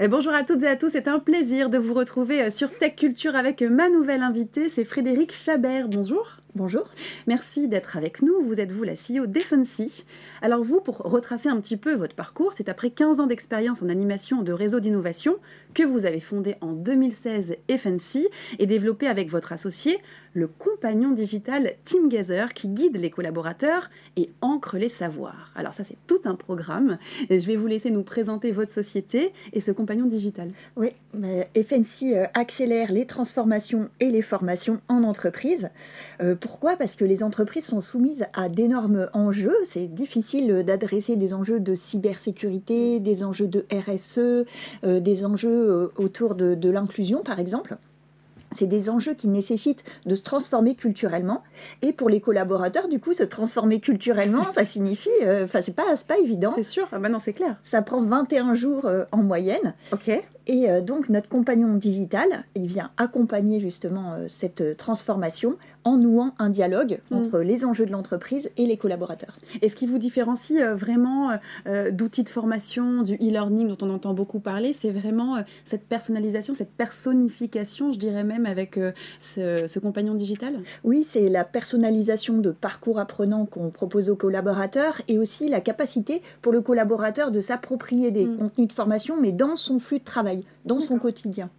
bonjour à toutes et à tous, c'est un plaisir de vous retrouver euh, sur Tech Culture avec ma nouvelle invitée, c'est Frédéric Chabert. Bonjour. Bonjour. Merci d'être avec nous. Vous êtes vous la CEO d'Effency. Alors vous, pour retracer un petit peu votre parcours, c'est après 15 ans d'expérience en animation de réseau d'innovation que vous avez fondé en 2016 Effency et développé avec votre associé le compagnon digital Teamgazer qui guide les collaborateurs et ancre les savoirs. Alors ça c'est tout un programme je vais vous laisser nous présenter votre société et ce compagnon digital. Oui, FNC euh, accélère les transformations et les formations en entreprise. Euh, pourquoi? Parce que les entreprises sont soumises à d'énormes enjeux. C'est difficile d'adresser des enjeux de cybersécurité, des enjeux de RSE, euh, des enjeux autour de l'inclusion, par exemple c'est des enjeux qui nécessitent de se transformer culturellement. Et pour les collaborateurs, du coup, se transformer culturellement, ça signifie, euh, enfin, c'est pas, pas évident. C'est sûr, ah bah non, c'est clair. Ça prend 21 jours euh, en moyenne. Ok. Et euh, donc, notre compagnon digital, il vient accompagner justement cette transformation en nouant un dialogue mm. entre les enjeux de l'entreprise et les collaborateurs. Et ce qui vous différencie vraiment d'outils de formation, du e-learning dont on entend beaucoup parler, c'est vraiment cette personnalisation, cette personnification, je dirais même avec euh, ce, compagnon digital? Oui, c'est la personnalisation de parcours apprenant qu'on propose aux collaborateurs et aussi la capacité pour le collaborateur de s'approprier des mm. contenus de formation, mais dans son flux de travail, dans son quotidien.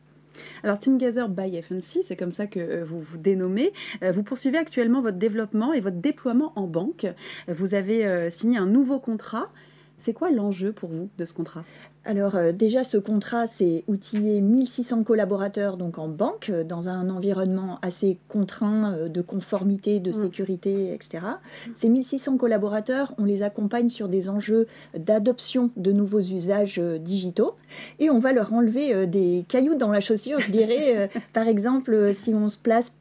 Alors Teamgazer by FNC, c'est comme ça que euh, vous vous dénommez. Euh, vous poursuivez actuellement votre développement et votre déploiement en banque. Vous avez signé un nouveau contrat. C'est quoi l'enjeu pour vous de ce contrat? Alors euh, déjà, ce contrat, c'est outiller 1600 collaborateurs donc en banque, euh, dans un environnement assez contraint euh, de conformité, de mm. sécurité, etc. Ces 1600 collaborateurs, on les accompagne sur des enjeux d'adoption de nouveaux usages digitaux et on va leur enlever des cailloux dans la chaussure, je dirais. par exemple, si on se place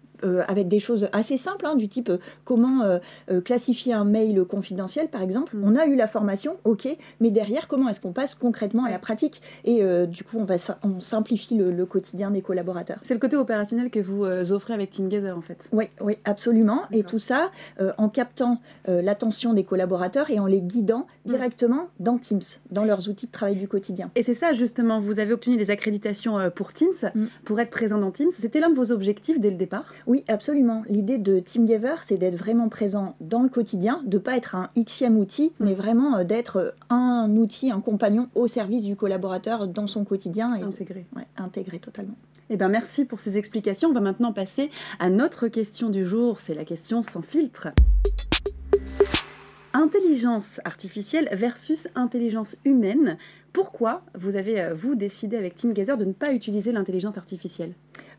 avec des choses assez simples, hein, du type euh, comment euh, classifier un mail confidentiel, par exemple. On a eu la formation, ok, mais derrière, comment est-ce qu'on passe concrètement à la pratique? Et du coup, on, va, on simplifie le, quotidien des collaborateurs. C'est le côté opérationnel que vous offrez avec TeamGather, en fait. Oui, oui, absolument. Et tout ça en captant l'attention des collaborateurs et en les guidant mm. directement dans Teams, dans leurs outils de travail du quotidien. Et c'est ça, justement, vous avez obtenu des accréditations pour Teams, mm. pour être présent dans Teams. C'était l'un de vos objectifs dès le départ? oui, absolument. L'idée de TeamGiver, c'est d'être vraiment présent dans le quotidien, de ne pas être un xème outil, mm. mais vraiment euh, d'être un outil, un compagnon au service du collaborateur dans son quotidien. Et intégré. intégré totalement. Eh bien, merci pour ces explications. On va maintenant passer à notre question du jour. C'est la question sans filtre. Intelligence artificielle versus intelligence humaine. Pourquoi vous avez, euh, vous, décidé avec TeamGazer de ne pas utiliser l'intelligence artificielle?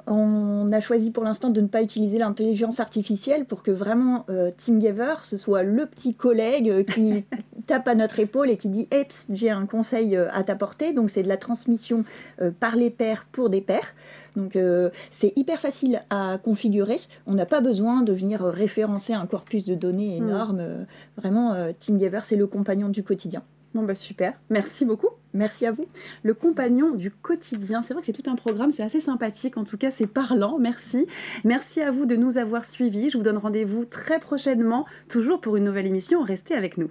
On a choisi pour l'instant de ne pas utiliser l'intelligence artificielle pour que vraiment euh, Team Giver, ce soit le petit collègue euh, qui tape à notre épaule et qui dit Eps, j'ai un conseil euh, à t'apporter. Donc c'est de la transmission par les pairs pour des pairs. Donc c'est hyper facile à configurer. On n'a pas besoin de venir référencer un corpus de données hmm. énorme. Vraiment, Team Giver, c'est le compagnon du quotidien. Bon bah super, merci beaucoup. Merci à vous. Le compagnon du quotidien, c'est vrai que c'est tout un programme, c'est assez sympathique, en tout cas c'est parlant, merci. Merci à vous de nous avoir suivis, je vous donne rendez-vous très prochainement, toujours pour une nouvelle émission, restez avec nous.